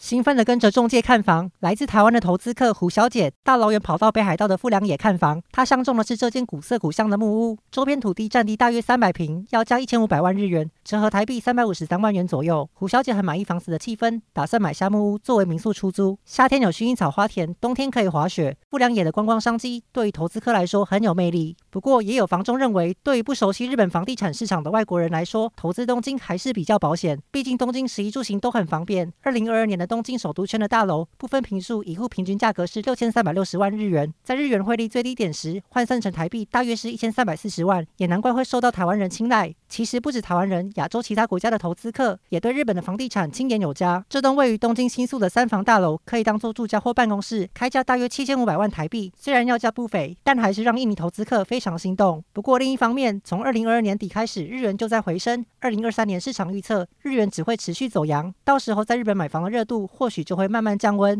兴奋地跟着中介看房，来自台湾的投资客胡小姐大老远跑到北海道的富良野看房。她相中的是这间古色古香的木屋，周边土地占地大约三百平，要价一千五百万日元，折合台币三百五十三万元左右。胡小姐很满意房子的气氛，打算买下木屋作为民宿出租。夏天有薰衣草花田，冬天可以滑雪。富良野的观光商机对于投资客来说很有魅力。不过，也有房仲认为，对于不熟悉日本房地产市场的外国人来说，投资东京还是比较保险。毕竟东京食衣住行都很方便。二零二二年的东京首都圈的大楼，部分平数，一户平均价格是六千三百六十万日元，在日元汇率最低点时换算成台币大约是一千三百四十万，也难怪会受到台湾人青睐。其实不止台湾人，亚洲其他国家的投资客也对日本的房地产青眼有加。这栋位于东京新宿的三房大楼，可以当做住家或办公室，开价大约七千五百万台币，虽然要价不菲，但还是让印尼投资客非常心动。不过另一方面，从二零二二年底开始，日元就在回升，二零二三年市场预测日元只会持续走扬，到时候在日本买房的热度或许就会慢慢降温。